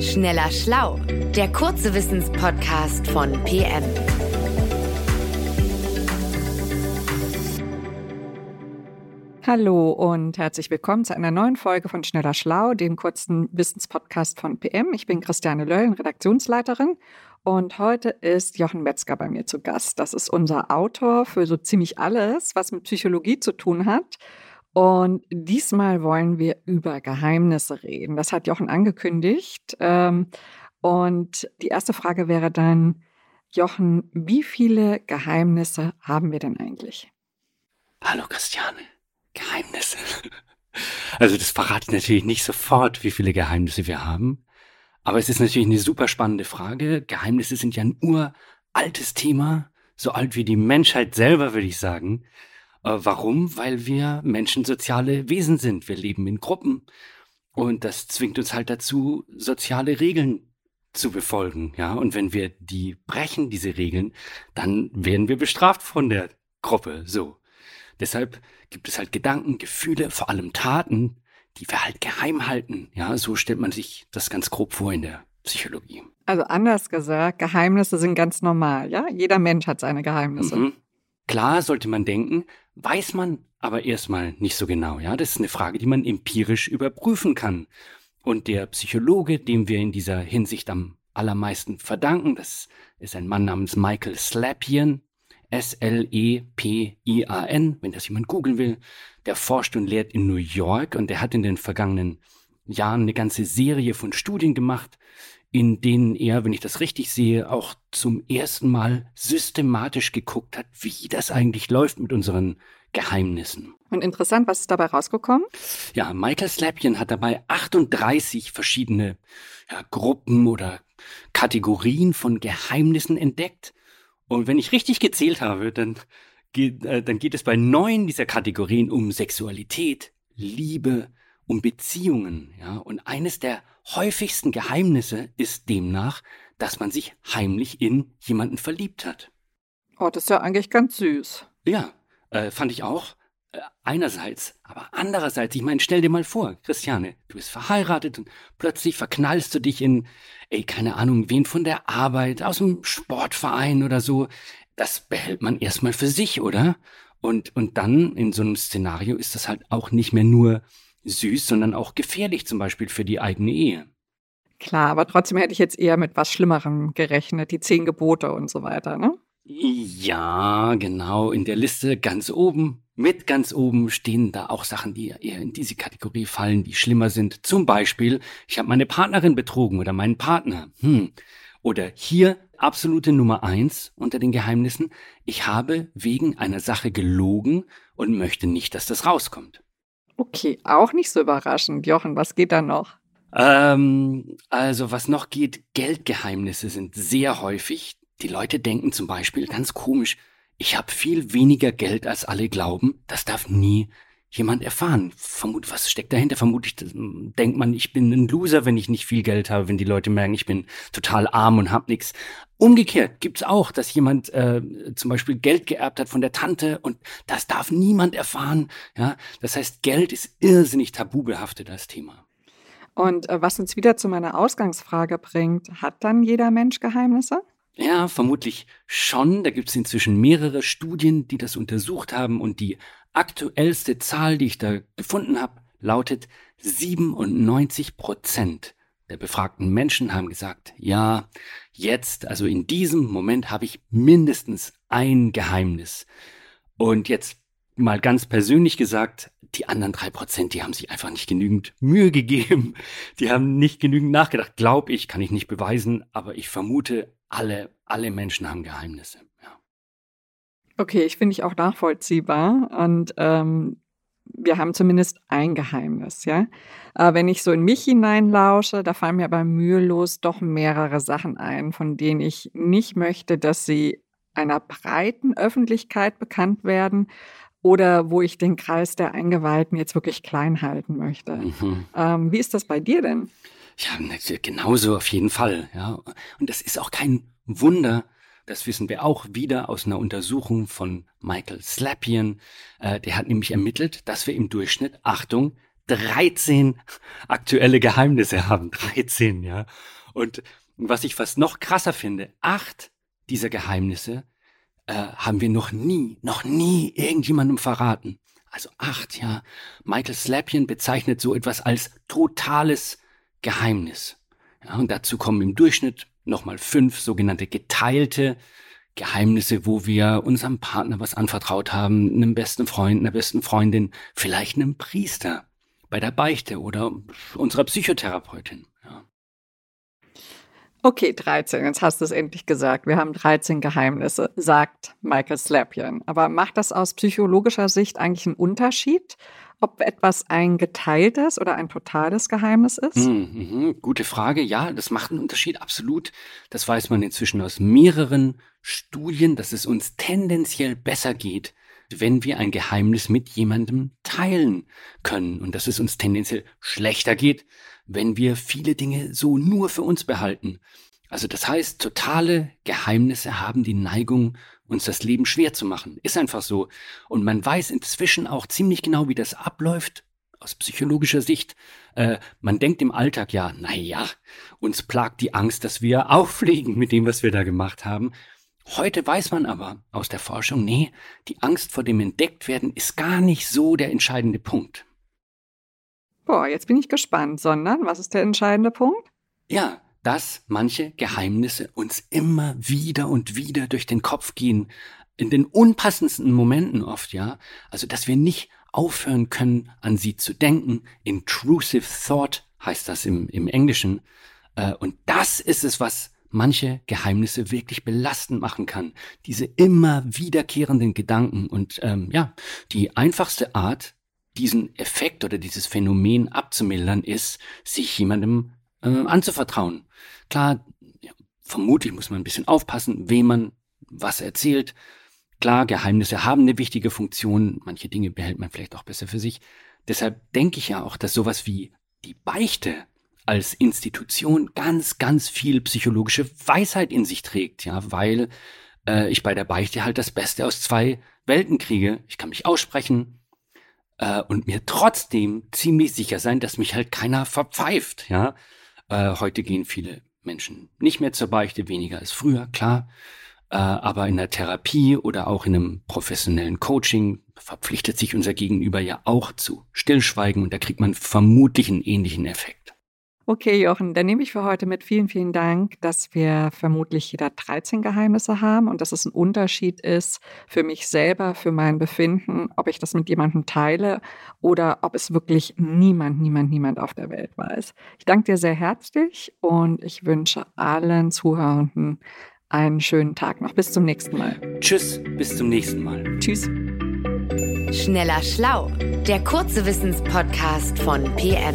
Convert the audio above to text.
Schneller Schlau, der kurze Wissenspodcast von PM. Hallo und herzlich willkommen zu einer neuen Folge von Schneller Schlau, dem kurzen Wissenspodcast von PM. Ich bin Christiane Lölln, Redaktionsleiterin und heute ist Jochen Metzger bei mir zu Gast. Das ist unser Autor für so ziemlich alles, was mit Psychologie zu tun hat. Und diesmal wollen wir über Geheimnisse reden. Das hat Jochen angekündigt. Ähm, und die erste Frage wäre dann, Jochen, wie viele Geheimnisse haben wir denn eigentlich? Hallo Christiane, Geheimnisse. Also das verrate ich natürlich nicht sofort, wie viele Geheimnisse wir haben. Aber es ist natürlich eine super spannende Frage. Geheimnisse sind ja ein uraltes Thema, so alt wie die Menschheit selber, würde ich sagen. Äh, warum? Weil wir Menschen soziale Wesen sind. Wir leben in Gruppen. Und das zwingt uns halt dazu, soziale Regeln zu befolgen. Ja, und wenn wir die brechen, diese Regeln, dann werden wir bestraft von der Gruppe. So. Deshalb gibt es halt Gedanken, Gefühle, vor allem Taten, die wir halt geheim halten. Ja, so stellt man sich das ganz grob vor in der Psychologie. Also anders gesagt, Geheimnisse sind ganz normal, ja? Jeder Mensch hat seine Geheimnisse. Mhm. Klar sollte man denken, weiß man aber erstmal nicht so genau, ja? Das ist eine Frage, die man empirisch überprüfen kann. Und der Psychologe, dem wir in dieser Hinsicht am allermeisten verdanken, das ist ein Mann namens Michael Slapian, S-L-E-P-I-A-N, wenn das jemand googeln will. Der forscht und lehrt in New York und er hat in den vergangenen Jahren eine ganze Serie von Studien gemacht, in denen er, wenn ich das richtig sehe, auch zum ersten Mal systematisch geguckt hat, wie das eigentlich läuft mit unseren Geheimnissen. Und interessant, was ist dabei rausgekommen? Ja, Michael Slapien hat dabei 38 verschiedene ja, Gruppen oder Kategorien von Geheimnissen entdeckt. Und wenn ich richtig gezählt habe, dann geht, äh, dann geht es bei neun dieser Kategorien um Sexualität, Liebe, um Beziehungen. Ja? Und eines der häufigsten Geheimnisse ist demnach, dass man sich heimlich in jemanden verliebt hat. Oh, das ist ja eigentlich ganz süß. Ja, äh, fand ich auch. Äh, einerseits, aber andererseits, ich meine, stell dir mal vor, Christiane, du bist verheiratet und plötzlich verknallst du dich in, ey, keine Ahnung, wen von der Arbeit, aus dem Sportverein oder so. Das behält man erstmal für sich, oder? Und, und dann in so einem Szenario ist das halt auch nicht mehr nur süß, sondern auch gefährlich, zum Beispiel für die eigene Ehe. Klar, aber trotzdem hätte ich jetzt eher mit was Schlimmerem gerechnet, die zehn Gebote und so weiter, ne? Ja, genau. In der Liste ganz oben, mit ganz oben stehen da auch Sachen, die eher in diese Kategorie fallen, die schlimmer sind. Zum Beispiel, ich habe meine Partnerin betrogen oder meinen Partner. Hm. Oder hier absolute Nummer eins unter den Geheimnissen. Ich habe wegen einer Sache gelogen und möchte nicht, dass das rauskommt. Okay, auch nicht so überraschend. Jochen, was geht da noch? Ähm, also was noch geht, Geldgeheimnisse sind sehr häufig. Die Leute denken zum Beispiel ganz komisch, ich habe viel weniger Geld als alle glauben, das darf nie jemand erfahren. Vermut, was steckt dahinter? Vermutlich denkt man, ich bin ein Loser, wenn ich nicht viel Geld habe, wenn die Leute merken, ich bin total arm und hab nichts. Umgekehrt gibt's auch, dass jemand äh, zum Beispiel Geld geerbt hat von der Tante und das darf niemand erfahren. Ja, das heißt, Geld ist irrsinnig tabubehaftet als Thema. Und äh, was uns wieder zu meiner Ausgangsfrage bringt, hat dann jeder Mensch Geheimnisse? Ja, vermutlich schon. Da gibt es inzwischen mehrere Studien, die das untersucht haben und die aktuellste Zahl, die ich da gefunden habe, lautet 97 Prozent der befragten Menschen haben gesagt, ja, jetzt, also in diesem Moment habe ich mindestens ein Geheimnis. Und jetzt mal ganz persönlich gesagt, die anderen drei Prozent, die haben sich einfach nicht genügend Mühe gegeben. Die haben nicht genügend nachgedacht. Glaub ich, kann ich nicht beweisen, aber ich vermute, alle, alle Menschen haben Geheimnisse. Okay, ich finde ich auch nachvollziehbar. Und ähm, wir haben zumindest ein Geheimnis, ja. Aber wenn ich so in mich hineinlausche, da fallen mir aber mühelos doch mehrere Sachen ein, von denen ich nicht möchte, dass sie einer breiten Öffentlichkeit bekannt werden oder wo ich den Kreis der Eingeweihten jetzt wirklich klein halten möchte. Mhm. Ähm, wie ist das bei dir denn? Ja, genauso auf jeden Fall. Ja. Und das ist auch kein Wunder. Das wissen wir auch wieder aus einer Untersuchung von Michael Slapien. Äh, der hat nämlich ermittelt, dass wir im Durchschnitt, Achtung, 13 aktuelle Geheimnisse haben. 13, ja. Und was ich fast noch krasser finde, acht dieser Geheimnisse äh, haben wir noch nie, noch nie irgendjemandem verraten. Also acht, ja. Michael Slapien bezeichnet so etwas als totales Geheimnis. Ja, und dazu kommen im Durchschnitt nochmal fünf sogenannte geteilte Geheimnisse, wo wir unserem Partner was anvertraut haben, einem besten Freund, einer besten Freundin, vielleicht einem Priester bei der Beichte oder unserer Psychotherapeutin. Ja. Okay, 13. Jetzt hast du es endlich gesagt. Wir haben 13 Geheimnisse, sagt Michael Slapian. Aber macht das aus psychologischer Sicht eigentlich einen Unterschied, ob etwas ein geteiltes oder ein totales Geheimnis ist? Mhm, mhm, gute Frage. Ja, das macht einen Unterschied, absolut. Das weiß man inzwischen aus mehreren Studien, dass es uns tendenziell besser geht, wenn wir ein Geheimnis mit jemandem teilen können und dass es uns tendenziell schlechter geht, wenn wir viele Dinge so nur für uns behalten. Also das heißt, totale Geheimnisse haben die Neigung, uns das Leben schwer zu machen. Ist einfach so. Und man weiß inzwischen auch ziemlich genau, wie das abläuft aus psychologischer Sicht. Äh, man denkt im Alltag ja, na ja, uns plagt die Angst, dass wir auffliegen mit dem, was wir da gemacht haben. Heute weiß man aber aus der Forschung, nee, die Angst vor dem Entdecktwerden ist gar nicht so der entscheidende Punkt. Boah, jetzt bin ich gespannt, sondern was ist der entscheidende Punkt? Ja, dass manche Geheimnisse uns immer wieder und wieder durch den Kopf gehen, in den unpassendsten Momenten oft, ja. Also, dass wir nicht aufhören können, an sie zu denken. Intrusive Thought heißt das im, im Englischen. Äh, und das ist es, was manche Geheimnisse wirklich belastend machen kann. Diese immer wiederkehrenden Gedanken. Und ähm, ja, die einfachste Art, diesen Effekt oder dieses Phänomen abzumildern, ist, sich jemandem äh, anzuvertrauen. Klar, ja, vermutlich muss man ein bisschen aufpassen, wem man was erzählt. Klar, Geheimnisse haben eine wichtige Funktion. Manche Dinge behält man vielleicht auch besser für sich. Deshalb denke ich ja auch, dass sowas wie die Beichte als Institution ganz, ganz viel psychologische Weisheit in sich trägt, ja, weil äh, ich bei der Beichte halt das Beste aus zwei Welten kriege. Ich kann mich aussprechen äh, und mir trotzdem ziemlich sicher sein, dass mich halt keiner verpfeift, ja. Äh, heute gehen viele Menschen nicht mehr zur Beichte, weniger als früher, klar. Äh, aber in der Therapie oder auch in einem professionellen Coaching verpflichtet sich unser Gegenüber ja auch zu Stillschweigen und da kriegt man vermutlich einen ähnlichen Effekt. Okay, Jochen, dann nehme ich für heute mit vielen, vielen Dank, dass wir vermutlich jeder 13 Geheimnisse haben und dass es ein Unterschied ist für mich selber, für mein Befinden, ob ich das mit jemandem teile oder ob es wirklich niemand, niemand, niemand auf der Welt weiß. Ich danke dir sehr herzlich und ich wünsche allen Zuhörenden einen schönen Tag noch. Bis zum nächsten Mal. Tschüss, bis zum nächsten Mal. Tschüss. Schneller Schlau, der kurze Wissenspodcast von PM.